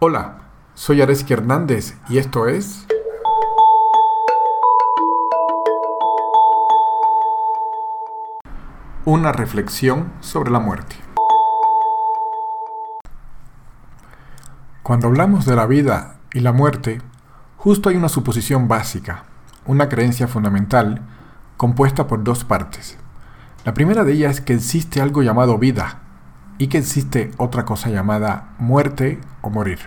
Hola, soy Areski Hernández y esto es... Una reflexión sobre la muerte. Cuando hablamos de la vida y la muerte, justo hay una suposición básica, una creencia fundamental, compuesta por dos partes. La primera de ellas es que existe algo llamado vida y que existe otra cosa llamada muerte o morir.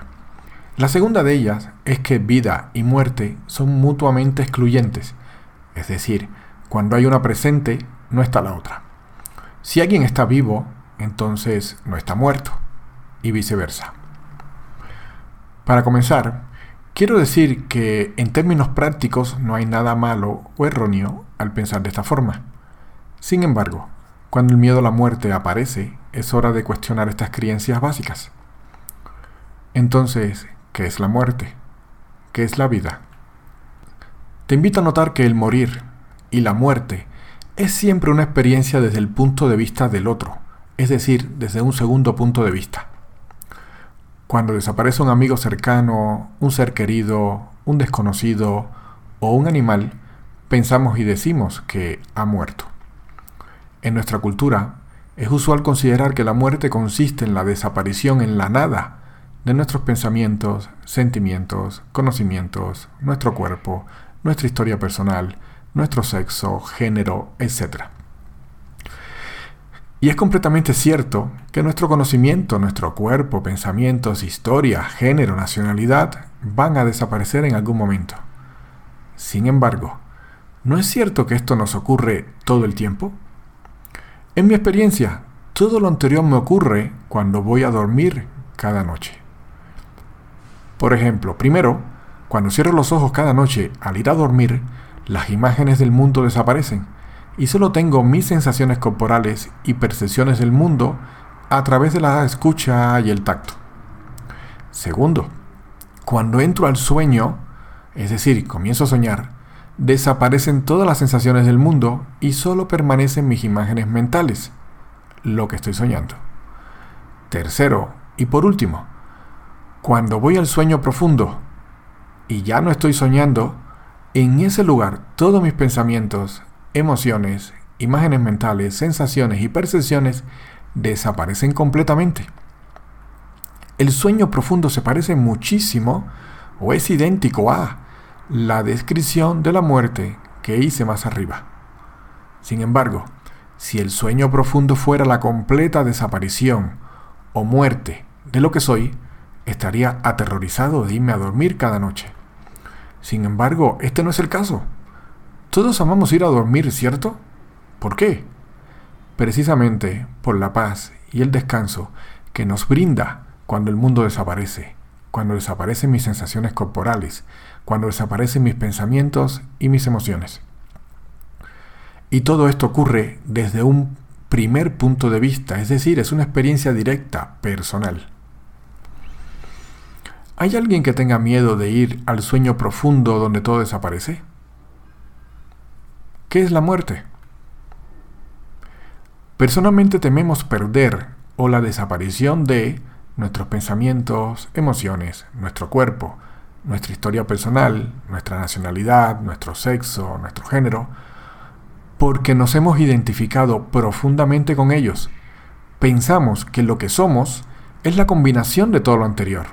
La segunda de ellas es que vida y muerte son mutuamente excluyentes, es decir, cuando hay una presente, no está la otra. Si alguien está vivo, entonces no está muerto, y viceversa. Para comenzar, quiero decir que en términos prácticos no hay nada malo o erróneo al pensar de esta forma. Sin embargo, cuando el miedo a la muerte aparece, es hora de cuestionar estas creencias básicas. Entonces, ¿qué es la muerte? ¿Qué es la vida? Te invito a notar que el morir y la muerte es siempre una experiencia desde el punto de vista del otro, es decir, desde un segundo punto de vista. Cuando desaparece un amigo cercano, un ser querido, un desconocido o un animal, pensamos y decimos que ha muerto. En nuestra cultura, es usual considerar que la muerte consiste en la desaparición en la nada de nuestros pensamientos, sentimientos, conocimientos, nuestro cuerpo, nuestra historia personal, nuestro sexo, género, etc. Y es completamente cierto que nuestro conocimiento, nuestro cuerpo, pensamientos, historia, género, nacionalidad van a desaparecer en algún momento. Sin embargo, ¿no es cierto que esto nos ocurre todo el tiempo? En mi experiencia, todo lo anterior me ocurre cuando voy a dormir cada noche. Por ejemplo, primero, cuando cierro los ojos cada noche al ir a dormir, las imágenes del mundo desaparecen y solo tengo mis sensaciones corporales y percepciones del mundo a través de la escucha y el tacto. Segundo, cuando entro al sueño, es decir, comienzo a soñar, desaparecen todas las sensaciones del mundo y solo permanecen mis imágenes mentales, lo que estoy soñando. Tercero, y por último, cuando voy al sueño profundo y ya no estoy soñando, en ese lugar todos mis pensamientos, emociones, imágenes mentales, sensaciones y percepciones desaparecen completamente. El sueño profundo se parece muchísimo o es idéntico a la descripción de la muerte que hice más arriba. Sin embargo, si el sueño profundo fuera la completa desaparición o muerte de lo que soy, estaría aterrorizado de irme a dormir cada noche. Sin embargo, este no es el caso. Todos amamos ir a dormir, ¿cierto? ¿Por qué? Precisamente por la paz y el descanso que nos brinda cuando el mundo desaparece cuando desaparecen mis sensaciones corporales, cuando desaparecen mis pensamientos y mis emociones. Y todo esto ocurre desde un primer punto de vista, es decir, es una experiencia directa, personal. ¿Hay alguien que tenga miedo de ir al sueño profundo donde todo desaparece? ¿Qué es la muerte? Personalmente tememos perder o la desaparición de nuestros pensamientos, emociones, nuestro cuerpo, nuestra historia personal, nuestra nacionalidad, nuestro sexo, nuestro género, porque nos hemos identificado profundamente con ellos. Pensamos que lo que somos es la combinación de todo lo anterior.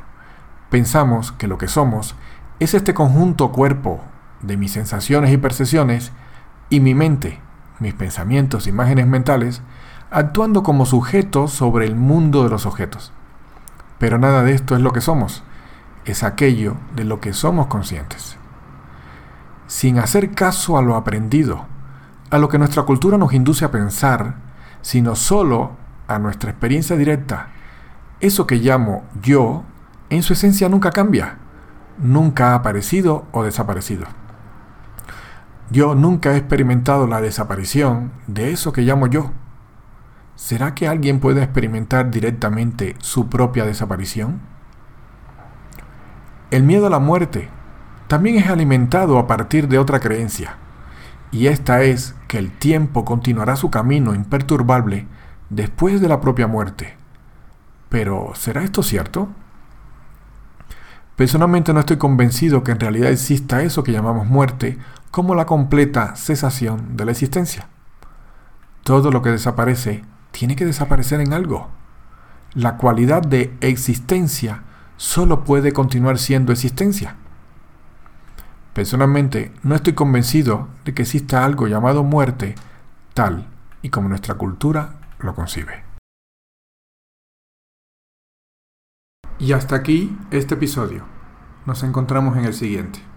Pensamos que lo que somos es este conjunto cuerpo de mis sensaciones y percepciones y mi mente, mis pensamientos, imágenes mentales, actuando como sujetos sobre el mundo de los objetos. Pero nada de esto es lo que somos, es aquello de lo que somos conscientes. Sin hacer caso a lo aprendido, a lo que nuestra cultura nos induce a pensar, sino solo a nuestra experiencia directa, eso que llamo yo, en su esencia nunca cambia, nunca ha aparecido o desaparecido. Yo nunca he experimentado la desaparición de eso que llamo yo. ¿Será que alguien puede experimentar directamente su propia desaparición? El miedo a la muerte también es alimentado a partir de otra creencia, y esta es que el tiempo continuará su camino imperturbable después de la propia muerte. Pero, ¿será esto cierto? Personalmente no estoy convencido que en realidad exista eso que llamamos muerte como la completa cesación de la existencia. Todo lo que desaparece tiene que desaparecer en algo. La cualidad de existencia solo puede continuar siendo existencia. Personalmente no estoy convencido de que exista algo llamado muerte tal y como nuestra cultura lo concibe. Y hasta aquí este episodio. Nos encontramos en el siguiente.